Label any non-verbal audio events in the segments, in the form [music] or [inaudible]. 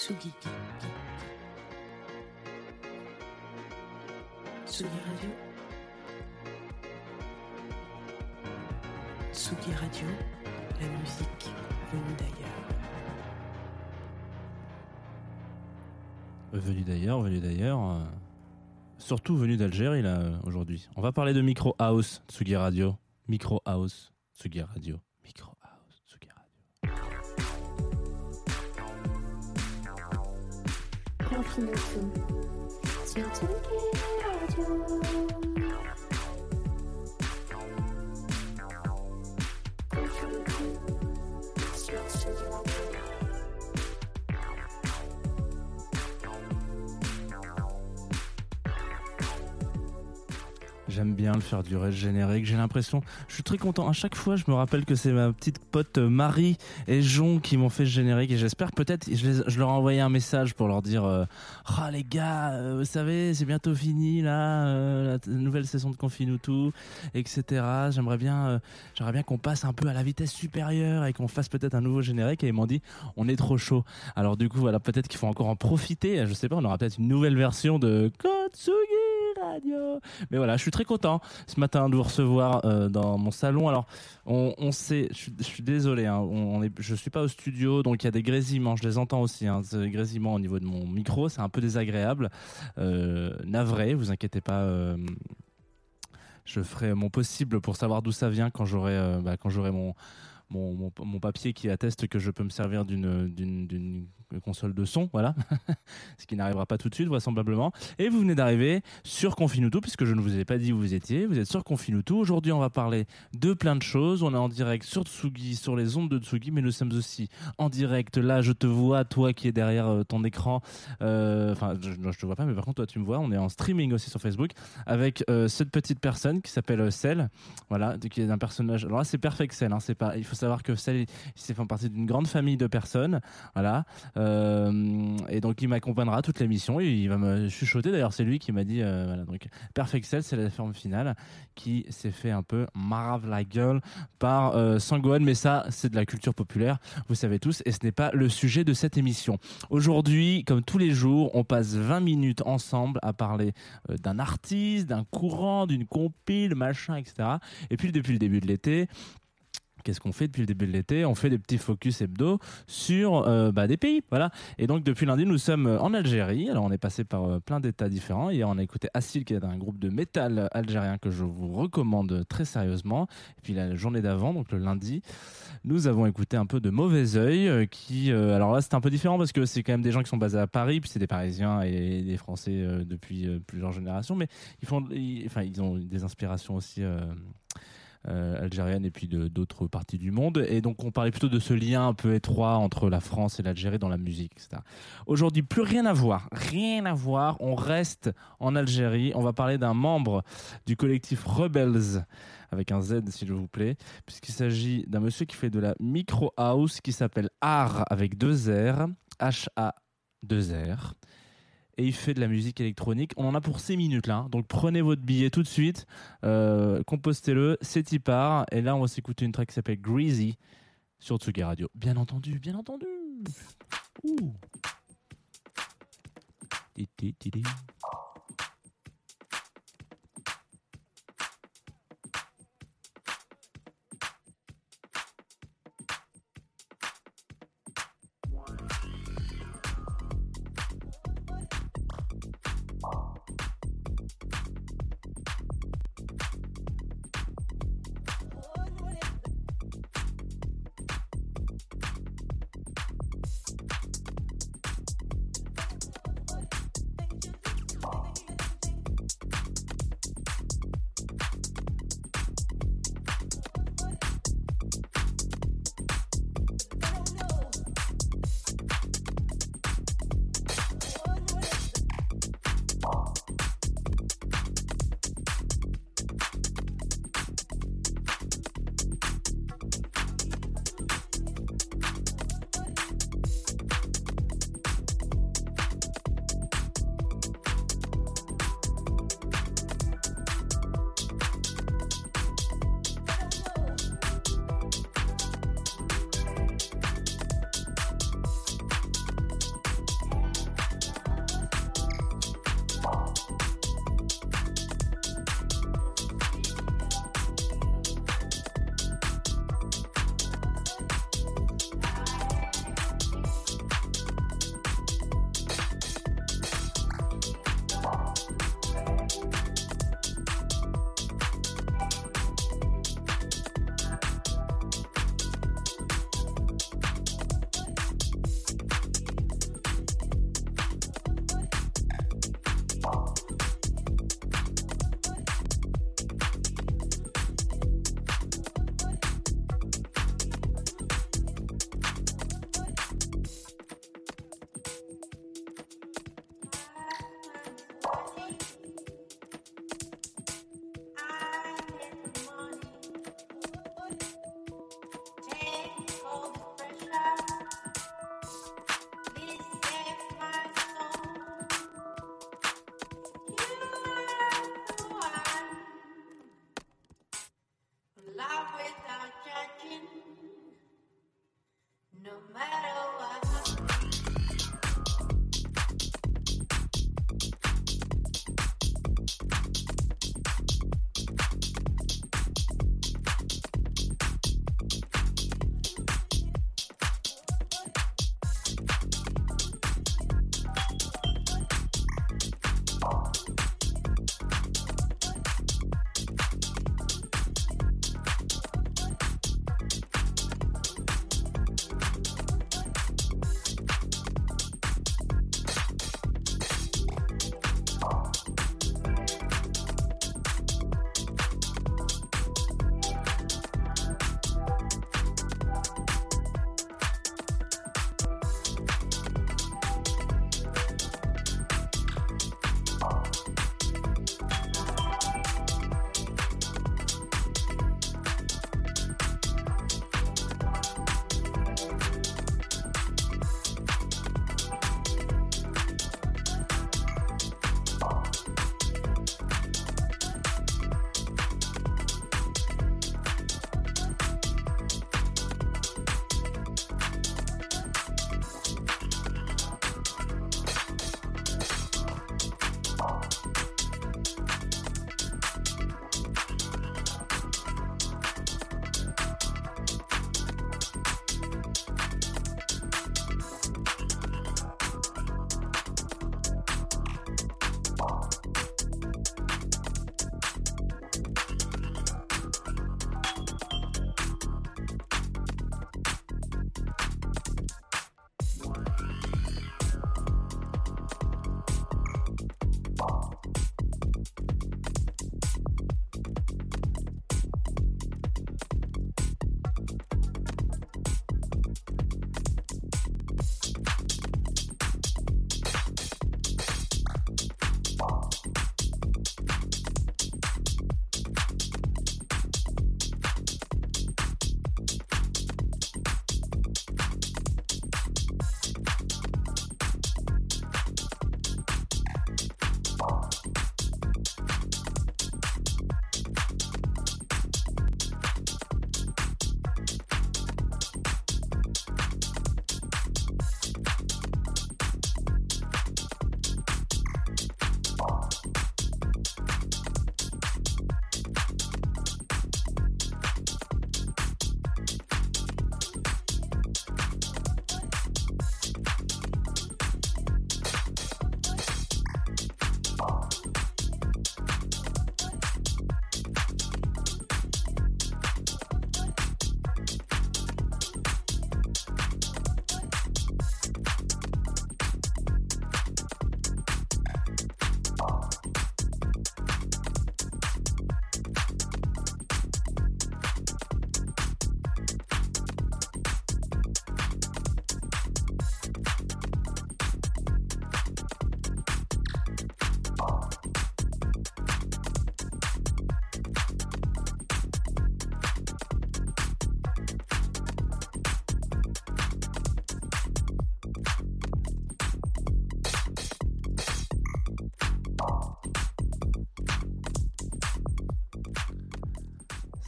Tsugi. Radio. Tsugi Radio, la musique venue d'ailleurs. Venu d'ailleurs, venu d'ailleurs. euh, surtout venu d'Algérie, là, euh, aujourd'hui. On va parler de Micro House, Tsugi Radio. Micro House, Tsugi Radio. Micro Infinitum. Sur Tsugi Radio. Sur J'aime bien le faire durer, le générique. J'ai l'impression, je suis très content. À chaque fois, je me rappelle que c'est ma petite pote euh, Marie et Jon qui m'ont fait ce générique. Et j'espère peut-être, je, je leur ai envoyé un message pour leur dire euh, Ah les gars, euh, vous savez, c'est bientôt fini là, euh, la nouvelle saison de Confinutu, etc. J'aimerais bien, j'aimerais bien qu'on passe un peu à la vitesse supérieure et qu'on fasse peut-être un nouveau générique. Et ils m'ont dit On est trop chaud. Alors du coup, voilà, peut-être qu'il faut encore en profiter. Je sais pas, on aura peut-être une nouvelle version de Kotsugi Mais voilà, je suis très content ce matin de vous recevoir euh, dans mon salon. Alors, on, sait, je suis, désolé, hein, on, je suis pas au studio, donc il y a des grésillements, je les entends aussi, hein, des grésillements au niveau de mon micro, c'est un peu désagréable. Euh, navré, vous inquiétez pas. euh, je ferai mon possible pour savoir d'où ça vient quand j'aurai euh, bah, quand j'aurai mon, mon, mon, papier qui atteste que je peux me servir d'une console de son, voilà, [laughs] ce qui n'arrivera pas tout de suite vraisemblablement. Et vous venez d'arriver sur Confinuto, puisque je ne vous ai pas dit où vous étiez. Vous êtes sur Confinuto. Aujourd'hui, on va parler de plein de choses. On est en direct sur Tsugi, sur les ondes de Tsugi, mais nous sommes aussi en direct. Là, je te vois, toi qui es derrière euh, ton écran. Euh, Enfin, je, je te vois pas, mais par contre, toi, tu me vois. On est en streaming aussi sur Facebook avec euh, cette petite personne qui s'appelle Cell. Voilà, qui est un personnage. Alors là, c'est Perfect Cell. Hein, pas. Il faut savoir que Cell, il, il fait partie d'une grande famille de personnes. Voilà. Et donc il m'accompagnera toute l'émission il va me chuchoter. D'ailleurs, c'est lui qui m'a dit euh, voilà, Perfect Cell, c'est la forme finale qui s'est fait un peu marave la gueule par euh, Sangohan, mais ça, c'est de la culture populaire, vous savez tous, et ce n'est pas le sujet de cette émission. Aujourd'hui, comme tous les jours, on passe 20 minutes ensemble à parler euh, d'un artiste, d'un courant, d'une compile, machin, etc. Et puis depuis le début de l'été, Qu'est-ce qu'on fait depuis le début de l'été? On fait des petits focus hebdo sur euh, bah, des pays, voilà. Et donc depuis lundi, nous sommes en Algérie. Alors on est passé par euh, plein d'états différents. Hier, on a écouté Assil, qui est un groupe de métal algérien que je vous recommande très sérieusement. Et puis la journée d'avant, donc le lundi, nous avons écouté un peu de Mauvais Oeil, euh, qui, euh, alors là, c'est un peu différent parce que c'est quand même des gens qui sont basés à Paris, puis c'est des Parisiens et des Français euh, depuis euh, plusieurs générations, mais ils font, enfin, ils ont des inspirations aussi. Euh, algérienne et puis d'autres parties du monde. Et donc on parlait plutôt de ce lien un peu étroit entre la France et l'Algérie dans la musique, etc. Aujourd'hui, plus rien à voir, rien à voir. On reste en Algérie. On va parler d'un membre du collectif Rebels avec un Z s'il vous plaît, puisqu'il s'agit d'un monsieur qui fait de la micro house qui s'appelle Art avec deux R, H-A 2 R et il fait de la musique électronique. On en a pour 6 minutes là, hein. donc prenez votre billet tout de suite, euh, compostez-le, c'est y part. Et là, on va s'écouter une track qui s'appelle Greasy sur Tsugi Radio. Bien entendu, bien entendu. Ouh.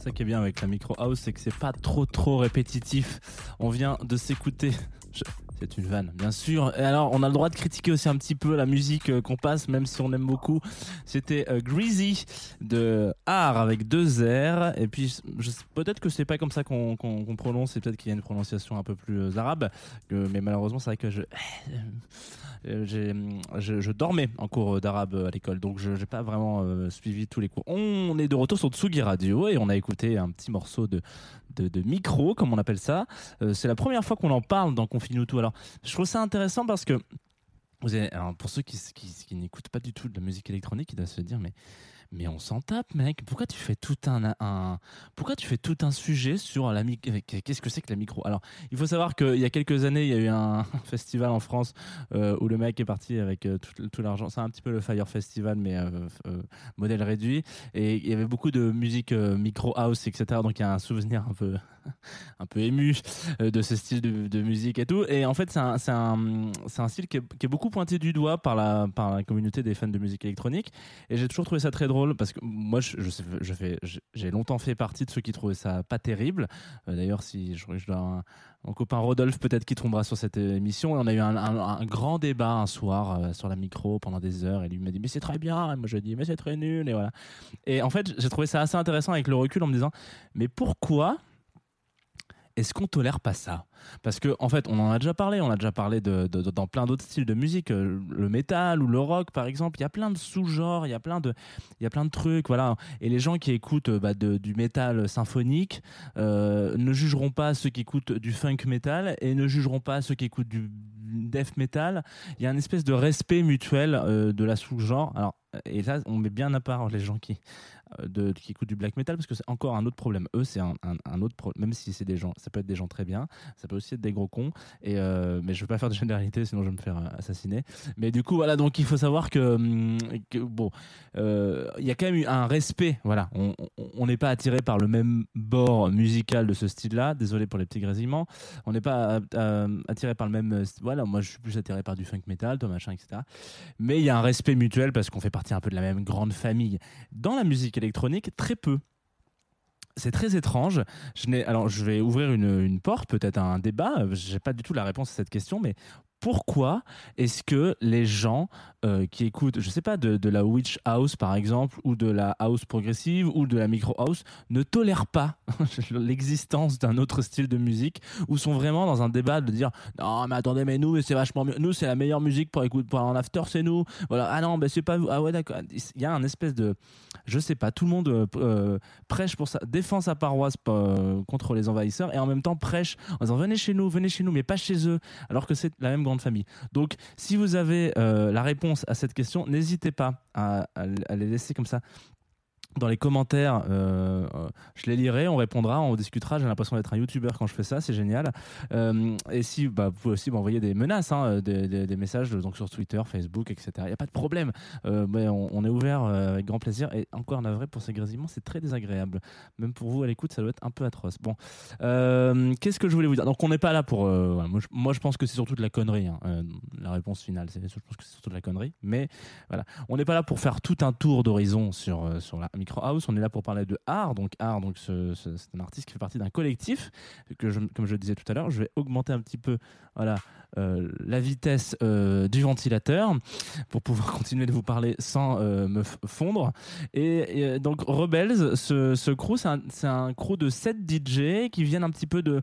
Ça qui est bien avec la micro house, c'est que c'est pas trop trop répétitif. On vient de s'écouter. C'est une vanne, bien sûr. Et alors, on a le droit de critiquer aussi un petit peu la musique euh, qu'on passe, même si on aime beaucoup. C'était euh, Greasy de Art avec deux R. Et puis, peut-être que c'est pas comme ça qu'on prononce, c'est peut-être qu'il y a une prononciation un peu plus euh, arabe. mais malheureusement, c'est vrai que je. Dormais en cours d'arabe à l'école, donc je n'ai pas vraiment suivi tous les cours. On est de retour sur Tsugi Radio et on a écouté un petit morceau de, de, micro, comme on appelle ça. Euh, c'est la première fois qu'on en parle dans Confine tout. Alors, je trouve ça intéressant parce que pour ceux qui, qui, qui n'écoutent pas du tout de la musique électronique, ils doivent se dire mais mais on s'en tape, mec. Pourquoi tu fais tout un, pourquoi tu fais tout un sujet sur la micro Qu'est-ce que c'est que la micro? Alors, il faut savoir qu'il y a quelques années, il y a eu un [laughs] festival en France euh, où le mec est parti avec euh, tout, l'argent. C'est un petit peu le Fire Festival, mais euh, modèle réduit. Et il y avait beaucoup de musique micro house, etc. Donc il y a un souvenir un peu, [laughs] un peu ému euh, de ce style de, musique et tout. Et en fait, c'est un, un, un style qui est, beaucoup pointé du doigt par la, par la communauté des fans de musique électronique. Et j'ai toujours trouvé ça très drôle parce que moi, je, je fais, j'ai longtemps fait partie de ceux qui trouvaient ça pas terrible. Euh, D'ailleurs, si je, je un- mon copain Rodolphe peut-être qui tombera sur cette émission. Et on a eu un, grand débat un soir euh, sur la micro pendant des heures. Et lui m'a dit mais c'est très bien. Et moi je dis mais c'est très nul. Et voilà. Et en fait, j'ai trouvé ça assez intéressant avec le recul en me disant mais pourquoi est-ce qu'on tolère pas ça? Parce que en fait, on en a déjà parlé, on a déjà parlé de, dans plein d'autres styles de musique, euh, le métal ou le rock par exemple. Il y a plein de sous-genres, il y a plein de, il y a plein de trucs, voilà. Et les gens qui écoutent euh, bah, du métal symphonique euh, ne jugeront pas ceux qui écoutent du funk metal et ne jugeront pas ceux qui écoutent du death metal. Il y a une espèce de respect mutuel de la sous-genre. Alors et là, on met bien à part les gens qui qui écoutent du black metal parce que c'est encore un autre problème. Eux, c'est un, autre problème. Même si c'est des gens, ça peut être des gens très bien, ça peut aussi être des gros cons. Et euh, mais je veux pas faire de généralité, sinon je vais me faire euh, assassiner. Mais du coup, voilà. Donc il faut savoir que, hum, bon, euh, il y a quand même eu un respect. Voilà, on n'est pas attiré par le même bord musical de ce style-là. Désolé pour les petits grésillements. On n'est pas attiré par le même. Voilà, moi je suis plus attiré par du funk metal, toi machin, etc. Mais il y a un respect mutuel parce qu'on fait partie un peu de la même grande famille. Dans la musique électronique, très peu. C'est très étrange. Je alors, je vais ouvrir une, une porte, peut-être un débat. Je n'ai pas du tout la réponse à cette question, mais pourquoi est-ce que les gens euh, qui écoutent, je sais pas, de, la witch house par exemple, ou de la house progressive, ou de la micro house, ne tolèrent pas [laughs] l'existence d'un autre style de musique, ou sont vraiment dans un débat de dire non mais attendez mais nous c'est vachement mieux, nous c'est la meilleure musique pour écouter pour un after c'est nous, voilà. Ah non mais c'est pas vous, ah ouais d'accord, il y a un espèce de, je sais pas, tout le monde euh, euh, prêche pour ça, défend sa paroisse contre les envahisseurs et en même temps prêche en disant venez chez nous, venez chez nous, mais pas chez eux, alors que c'est la même grande famille. Donc, si vous avez euh, la réponse à cette question, n'hésitez pas à les laisser comme ça. Dans les commentaires, euh, euh, je les lirai, on répondra, on discutera. J'ai l'impression d'être un youtubeur quand je fais ça, c'est génial. Euh, et si, bah, vous pouvez aussi m'envoyer des menaces, hein, des, messages donc sur Twitter, Facebook, etc. Il n'y a pas de problème. On, est ouvert avec grand plaisir. Et encore navré pour ces grésillements, c'est très désagréable. Même pour vous à l'écoute, ça doit être un peu atroce. Bon, qu'est-ce que je voulais vous dire? Donc on n'est pas là pour. moi, je, pense que c'est surtout de la connerie. hein, la réponse finale, je pense que c'est surtout de la connerie. Mais voilà, on n'est pas là pour faire tout un tour d'horizon sur sur la On est là pour parler de art. Donc art, donc ce- ce- c'est un artiste qui fait partie d'un collectif que, comme je le disais tout à l'heure, je vais augmenter un petit peu, voilà. euh, la vitesse euh, du ventilateur pour pouvoir [laughs] continuer de vous parler sans euh, me fondre et, donc Rebels, ce, ce crew, c'est un, un crew de 7 DJ qui viennent un petit peu de-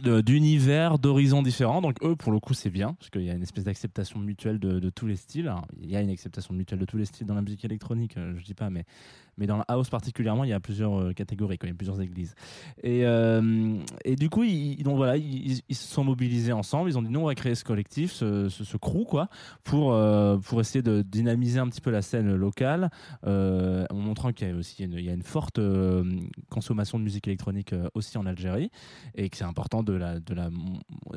d'univers, d'horizons différents. Donc eux, pour le coup, c'est bien, parce qu'il y a une espèce d'acceptation mutuelle de, tous les styles. Il y a une acceptation mutuelle de tous les styles dans la musique électronique, euh, je dis pas, mais, mais dans la house particulièrement, il y a plusieurs euh, catégories, quoi, il y a plusieurs églises. Et, euh, et du coup, ils, donc voilà, ils, se sont mobilisés ensemble, ils ont dit non, on va créer ce collectif, ce, ce, crew, quoi, pour, euh, pour essayer de dynamiser un petit peu la scène locale, en montrant qu'il y a aussi une, il y a une forte consommation de musique électronique aussi en Algérie. Et que c'est important de la de la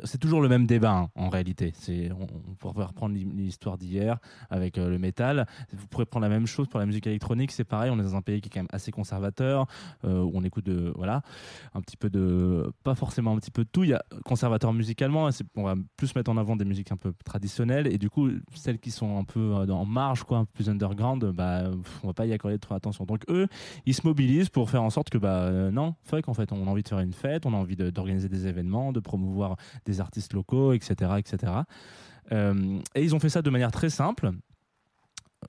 c'est toujours le même débat hein, en réalité. On, pourrait reprendre l'hi- l'histoire d'hier avec le métal. Vous pourrez prendre la même chose pour la musique électronique c'est pareil dans un pays qui est quand même assez conservateur euh, où on écoute de voilà un petit peu de pas forcément un petit peu de tout. Il y a conservateur musicalement c'est- on va plus mettre en avant des musiques un peu traditionnelles. Et du coup celles qui sont un peu euh, en marge quoi un peu plus underground bah pff, on va pas y accorder trop attention. Donc eux ils se mobilisent pour faire en sorte que bah euh, non fuck en fait on a envie de faire une fête on a envie d'organiser des événements de promouvoir des artistes locaux etc etc Euh, et ils ont fait ça de manière très simple. euh,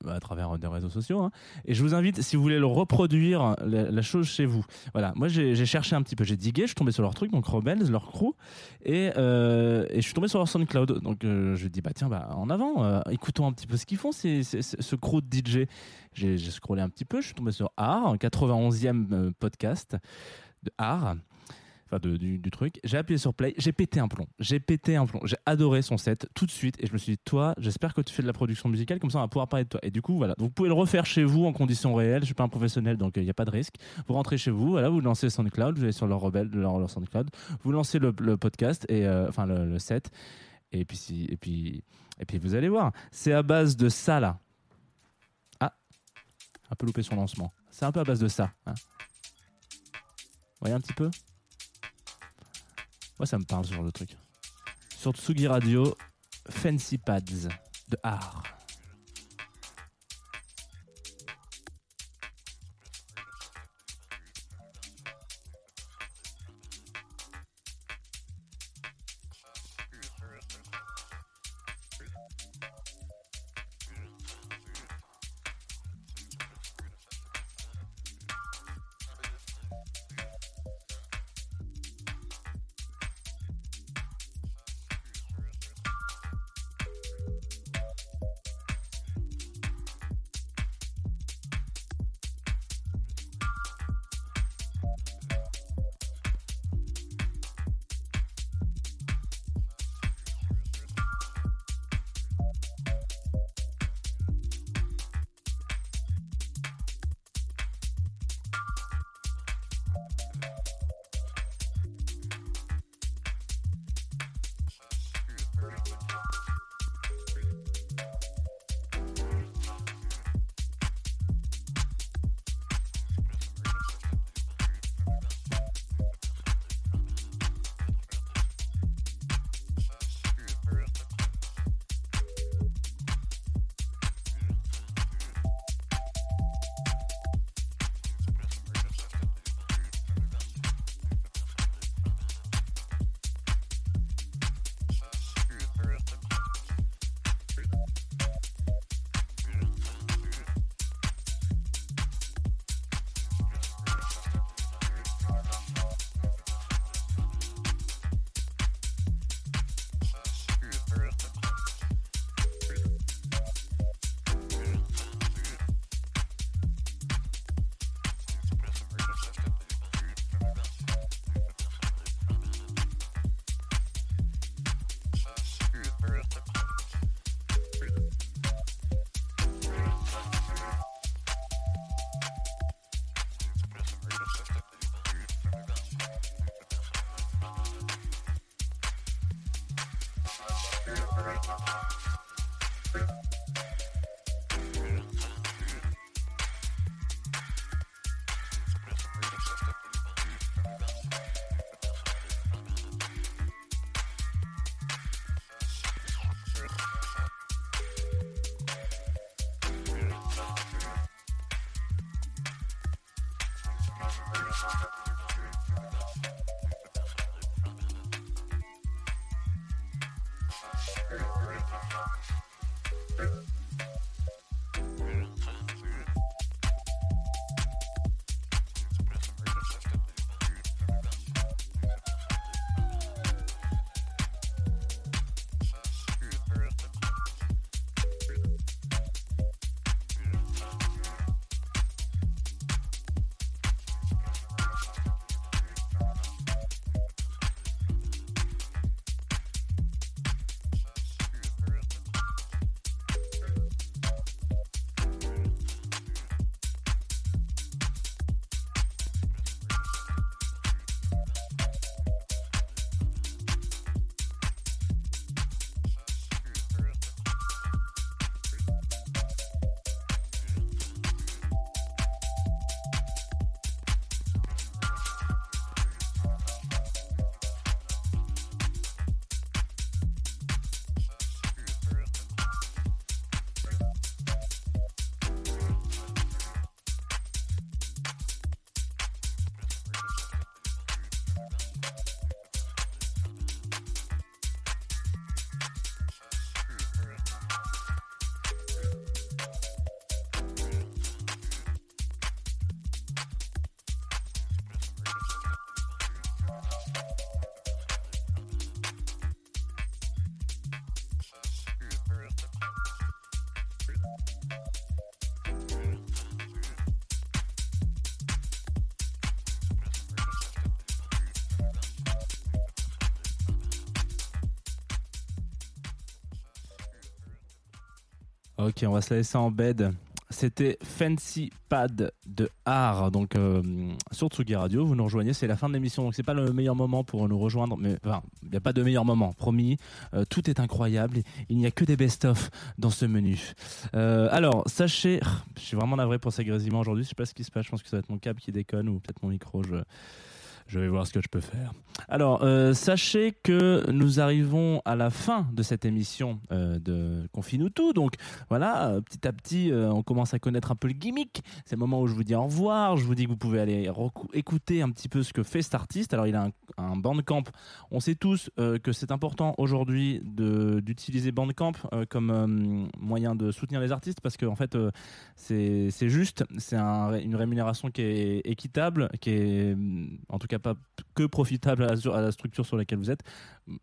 à travers des réseaux sociaux hein. et je vous invite si vous voulez le reproduire la, chose chez vous. Voilà. Moi j'ai cherché un petit peu. J'ai digué je suis tombé sur leur truc donc Rebels leur crew et, euh, et je suis tombé sur leur SoundCloud. Donc euh, je dis bah tiens bah en avant euh, écoutons un petit peu ce qu'ils font c'est ce crew de DJ j'ai scrollé un petit peu, je suis tombé sur Art, 91e euh, podcast de Art, enfin du, truc. J'ai appuyé sur Play, j'ai pété un plomb. J'ai pété un plomb. J'ai adoré son set tout de suite et je me suis dit, toi, j'espère que tu fais de la production musicale, comme ça on va pouvoir parler de toi. Et du coup, voilà. Vous pouvez le refaire chez vous en conditions réelles. Je suis pas un professionnel, donc il n'y a pas de risque. Vous rentrez chez vous, voilà, vous lancez SoundCloud, vous allez sur leur rebelle, leur, SoundCloud, vous lancez le, podcast et euh, enfin le, set. Et puis, si, et puis, et puis vous allez voir. C'est à base de ça là. Ah, un peu loupé son lancement. C'est un peu à base de ça. hein. Voyez un petit peu? Moi, ça me parle ce genre de truc. Sur Tsugi Radio, Fancy Pads de art. Thank you. Ok, on va se la laisser en bed. C'était Fancy Pad de Art, donc euh, sur Tsugi Radio. Vous nous rejoignez, c'est la fin de l'émission, donc c'est pas le meilleur moment pour nous rejoindre, mais enfin, il n'y a pas de meilleur moment, promis. Euh, tout est incroyable, il n'y a que des best-of dans ce menu. Euh, alors, sachez, je suis vraiment navré pour ces grésillements aujourd'hui, je sais pas ce qui se passe, je pense que ça va être mon câble qui déconne ou peut-être mon micro, je vais voir ce que je peux faire. Alors, euh, sachez que nous arrivons à la fin de cette émission euh, de Confine-nous tout. Donc, voilà, euh, petit à petit, on commence à connaître un peu le gimmick. C'est le moment où je vous dis au revoir. Je vous dis que vous pouvez aller écouter un petit peu ce que fait cet artiste. Alors, il a un, Bandcamp. On sait tous que c'est important aujourd'hui d'utiliser Bandcamp comme moyen de soutenir les artistes parce qu'en en fait, c'est juste. C'est un- une rémunération qui est équitable, qui est en tout cas pas que profitable à à la structure sur laquelle vous êtes.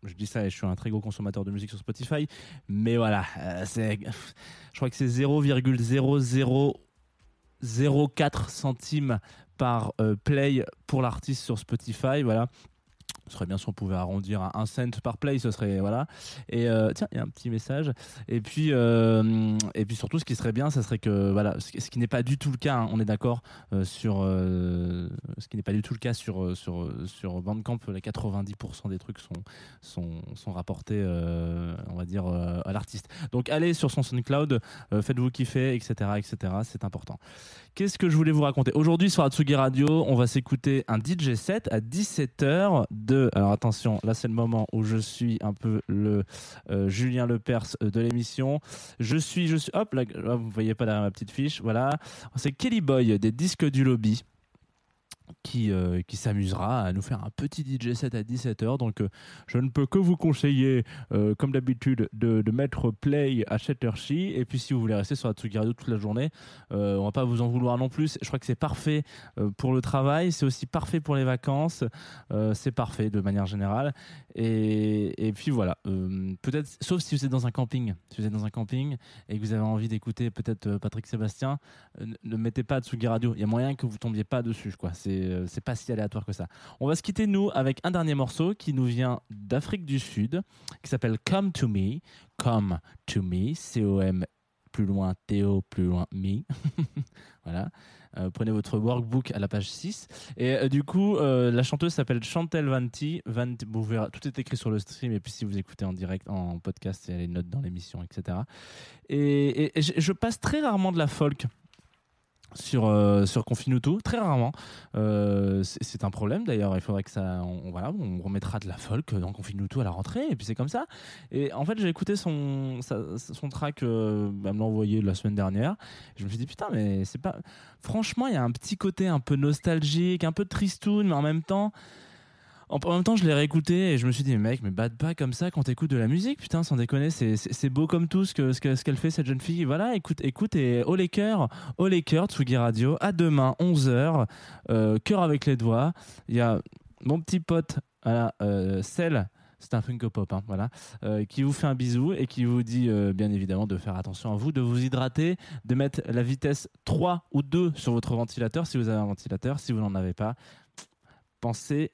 Je dis ça et je suis un très gros consommateur de musique sur Spotify. Mais voilà, euh, je crois que c'est 0,0004 centimes par euh, play pour l'artiste sur Spotify. Voilà. Ce serait bien si on pouvait arrondir à un cent par play, ce serait voilà. Et euh, tiens, il y a un petit message. Et puis euh, et puis surtout, ce qui serait bien, ça serait que voilà, ce qui, n'est pas du tout le cas. hein, on est d'accord euh, sur euh, ce qui n'est pas du tout le cas sur sur sur Bandcamp. Les 90% des trucs sont sont sont rapportés, on va dire, à l'artiste. Donc allez sur son SoundCloud, faites-vous kiffer, etc., etc. C'est important. Qu'est-ce que je voulais vous raconter? Aujourd'hui sur Atsugi Radio, on va s'écouter un DJ set à 17h de. Alors attention, là c'est le moment où je suis un peu le euh, Julien Lepers euh, de l'émission. Je suis, je suis. Hop, là, vous voyez pas derrière ma petite fiche. Voilà. C'est Kelly Boy des disques du lobby qui, euh, qui s'amusera à nous faire un petit DJ set à 17h. Donc, euh, je ne peux que vous conseiller, euh, comme d'habitude, de, mettre play à heure-ci. Et puis, si vous voulez rester sur la Tsugi Radio toute la journée, on va pas vous en vouloir non plus. Je crois que c'est parfait pour le travail, c'est aussi parfait pour les vacances, c'est parfait de manière générale. Et, et puis voilà, peut-être, sauf si vous êtes dans un camping, si vous êtes dans un camping et que vous avez envie d'écouter peut-être Patrick Sébastien, ne- mettez pas Tsugi Radio. Il y a moyen que vous tombiez pas dessus, quoi. C'est euh, c'est pas si aléatoire que ça. On va se quitter nous avec un dernier morceau qui nous vient d'Afrique du Sud, qui s'appelle Come to Me, Come to Me, C O M plus loin Théo, plus loin Me. [laughs] voilà. Euh, prenez votre workbook à la page 6. Et euh, du coup, la chanteuse s'appelle Chantel Vanti. Vanti vous verrez, tout est écrit sur le stream. Et puis, si vous écoutez en direct, en podcast, il y a les notes dans l'émission, etc. Et, je passe très rarement de la folk sur euh, sur Confinuto très rarement. Euh, c'est un problème d'ailleurs. Il faudrait que ça on, voilà on remettra de la folk dans Confinuto à la rentrée et puis c'est comme ça. Et en fait j'ai écouté son son track euh, elle me l'a envoyé la semaine dernière. Je me suis dit putain mais c'est pas franchement il y a un petit côté un peu nostalgique un peu tristoun mais en même temps en même temps, je l'ai réécouté et je me suis dit, mec, mais bad pas comme ça quand t'écoutes de la musique, putain, sans déconner, c'est- beau comme tout ce que ce que- ce qu'elle fait cette jeune fille. Voilà, écoute, écoute et haut les cœurs, haut les cœurs, Tsugi Radio. À demain, 11h, euh, cœur avec les doigts. Il y a mon petit pote, voilà, euh, Cell. C'est un Funko Pop, hein, voilà, euh, qui vous fait un bisou et qui vous dit bien évidemment de faire attention à vous, de vous hydrater, de mettre la vitesse 3 ou 2 sur votre ventilateur si vous avez un ventilateur. Si vous n'en avez pas, pensez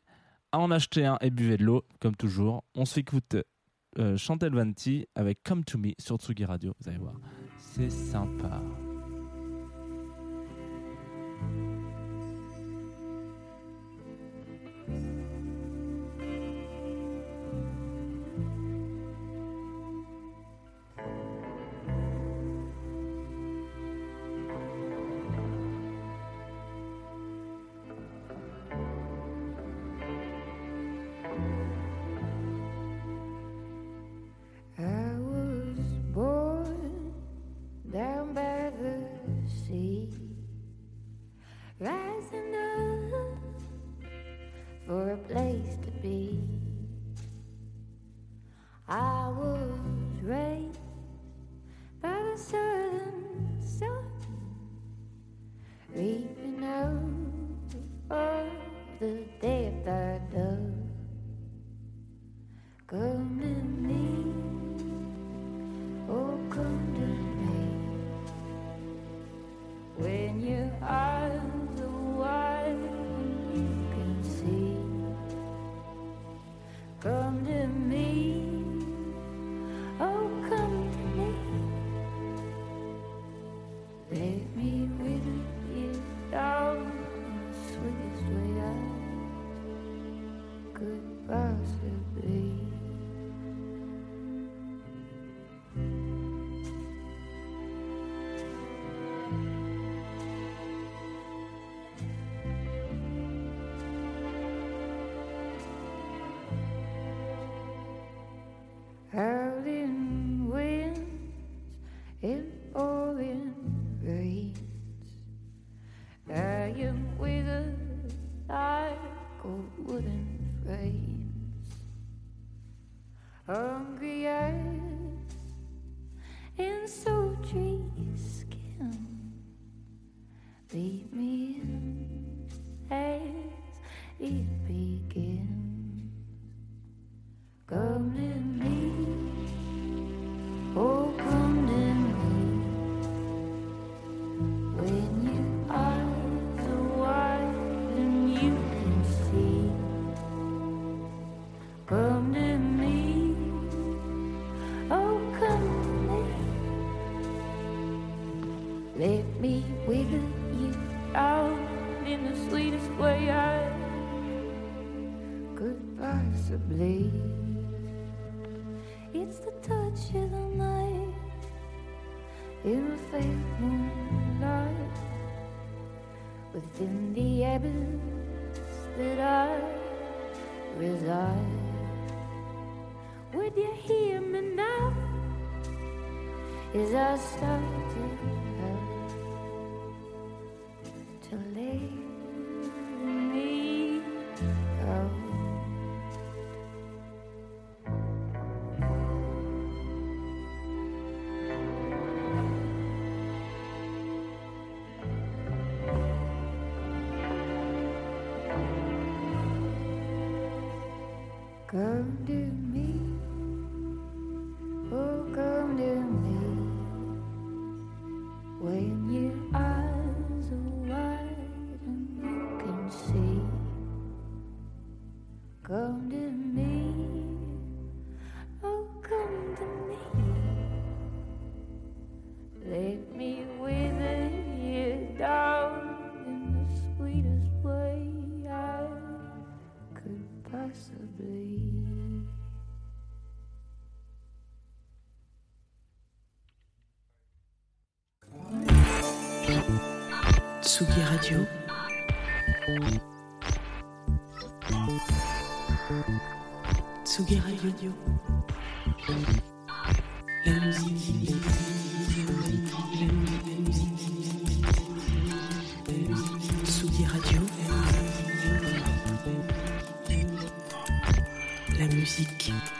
en acheter un et buvez de l'eau, comme toujours. On s'écoute euh, Chantel Vanti avec Come to Me sur Tsugi Radio. Vous allez voir, c'est sympa. to be. Come to me, Tsugi Radio. Tsugi Radio. La Radio. La musique